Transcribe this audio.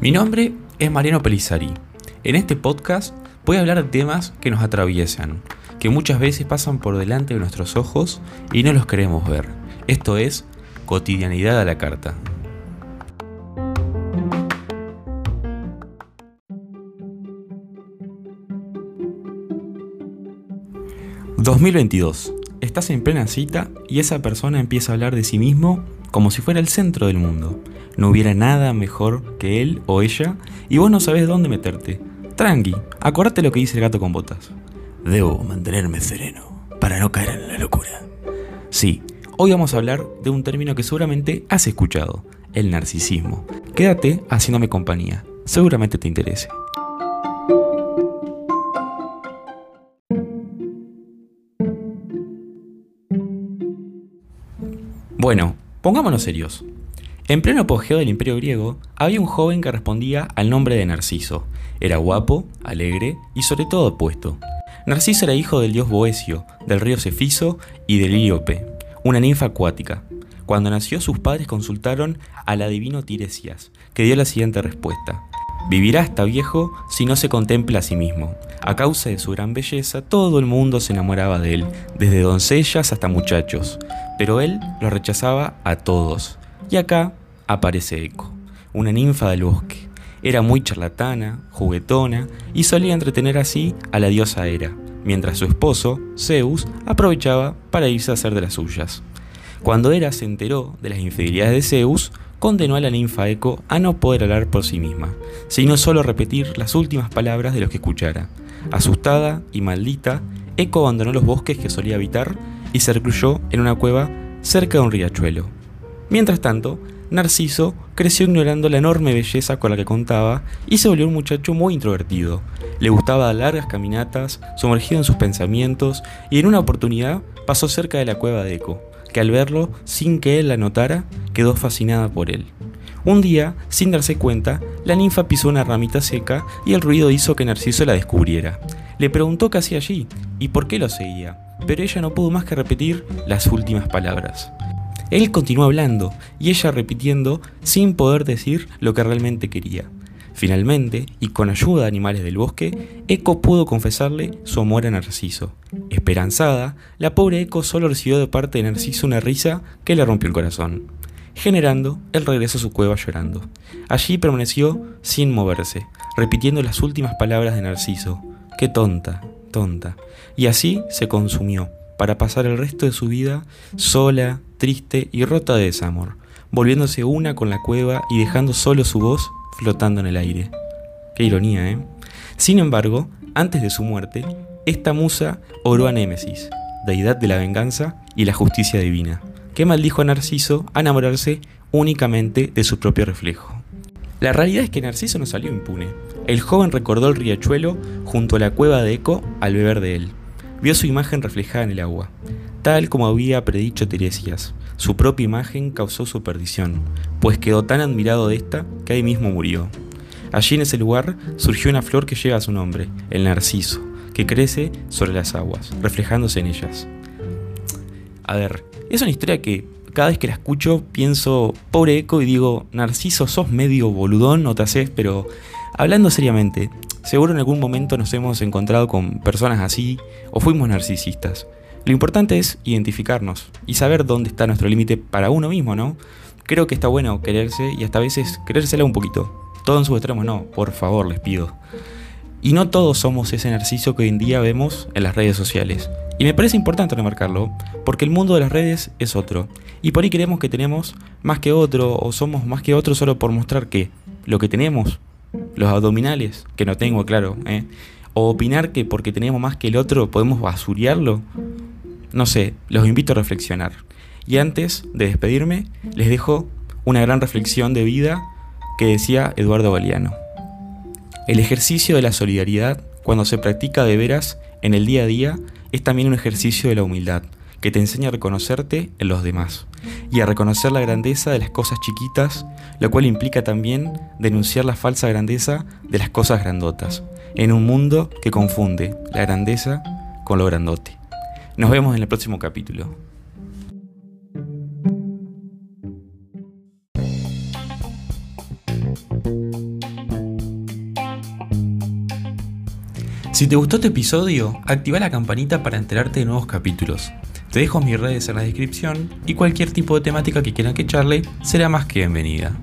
Mi nombre es Mariano Pelizari. En este podcast voy a hablar de temas que nos atraviesan, que muchas veces pasan por delante de nuestros ojos y no los queremos ver. Esto es cotidianidad a la carta. ...2022... Estás en plena cita y esa persona empieza a hablar de sí mismo como si fuera el centro del mundo. No hubiera nada mejor que él o ella y vos no sabés dónde meterte. Tranqui, acordate lo que dice el gato con botas. Debo mantenerme sereno para no caer en la locura. Sí, hoy vamos a hablar de un término que seguramente has escuchado, el narcisismo. Quédate haciéndome compañía, seguramente te interese. Bueno, pongámonos serios. En pleno apogeo del imperio griego, había un joven que respondía al nombre de Narciso. Era guapo, alegre y sobre todo opuesto. Narciso era hijo del dios Boesio, del río Cefiso y del Ilíope, una ninfa acuática. Cuando nació, sus padres consultaron al adivino Tiresias, que dio la siguiente respuesta. Vivirá hasta viejo si no se contempla a sí mismo. A causa de su gran belleza, todo el mundo se enamoraba de él, desde doncellas hasta muchachos, pero él lo rechazaba a todos. Y acá aparece Eco, una ninfa del bosque. Era muy charlatana, juguetona y solía entretener así a la diosa Hera, mientras su esposo, Zeus, aprovechaba para irse a hacer de las suyas. Cuando Hera se enteró de las infidelidades de Zeus, condenó a la ninfa Eco a no poder hablar por sí misma, sino solo repetir las últimas palabras de los que escuchara. Asustada y maldita, Eco abandonó los bosques que solía habitar y se recluyó en una cueva cerca de un riachuelo. Mientras tanto, Narciso creció ignorando la enorme belleza con la que contaba y se volvió un muchacho muy introvertido. Le gustaba largas caminatas, sumergido en sus pensamientos, y en una oportunidad pasó cerca de la cueva de Eco que al verlo, sin que él la notara, quedó fascinada por él. Un día, sin darse cuenta, la ninfa pisó una ramita seca y el ruido hizo que Narciso la descubriera. Le preguntó qué hacía allí y por qué lo seguía, pero ella no pudo más que repetir las últimas palabras. Él continuó hablando y ella repitiendo sin poder decir lo que realmente quería. Finalmente, y con ayuda de animales del bosque, Eco pudo confesarle su amor a Narciso. Esperanzada, la pobre Eco solo recibió de parte de Narciso una risa que le rompió el corazón, generando el regreso a su cueva llorando. Allí permaneció sin moverse, repitiendo las últimas palabras de Narciso. Qué tonta, tonta. Y así se consumió, para pasar el resto de su vida sola, triste y rota de desamor, volviéndose una con la cueva y dejando solo su voz flotando en el aire. Qué ironía, ¿eh? Sin embargo, antes de su muerte, esta musa oró a Némesis, deidad de la venganza y la justicia divina, que maldijo a Narciso a enamorarse únicamente de su propio reflejo. La realidad es que Narciso no salió impune. El joven recordó el riachuelo junto a la cueva de Eco al beber de él. Vio su imagen reflejada en el agua, tal como había predicho Teresias. Su propia imagen causó su perdición, pues quedó tan admirado de esta que ahí mismo murió. Allí en ese lugar surgió una flor que lleva su nombre, el narciso, que crece sobre las aguas, reflejándose en ellas. A ver, es una historia que cada vez que la escucho pienso, pobre Eco, y digo, Narciso, sos medio boludón, no te pero hablando seriamente, seguro en algún momento nos hemos encontrado con personas así o fuimos narcisistas. Lo importante es identificarnos y saber dónde está nuestro límite para uno mismo, ¿no? Creo que está bueno quererse y hasta a veces creérsela un poquito. Todo en su extremo, no, por favor, les pido. Y no todos somos ese narciso que hoy en día vemos en las redes sociales. Y me parece importante remarcarlo, porque el mundo de las redes es otro. Y por ahí creemos que tenemos más que otro, o somos más que otro solo por mostrar que lo que tenemos, los abdominales, que no tengo claro, ¿eh? o opinar que porque tenemos más que el otro podemos basuriarlo, no sé, los invito a reflexionar. Y antes de despedirme, les dejo una gran reflexión de vida que decía Eduardo Galeano. El ejercicio de la solidaridad, cuando se practica de veras en el día a día, es también un ejercicio de la humildad, que te enseña a reconocerte en los demás y a reconocer la grandeza de las cosas chiquitas, lo cual implica también denunciar la falsa grandeza de las cosas grandotas, en un mundo que confunde la grandeza con lo grandote. Nos vemos en el próximo capítulo. Si te gustó este episodio, activa la campanita para enterarte de nuevos capítulos. Te dejo mis redes en la descripción y cualquier tipo de temática que quieran que charle será más que bienvenida.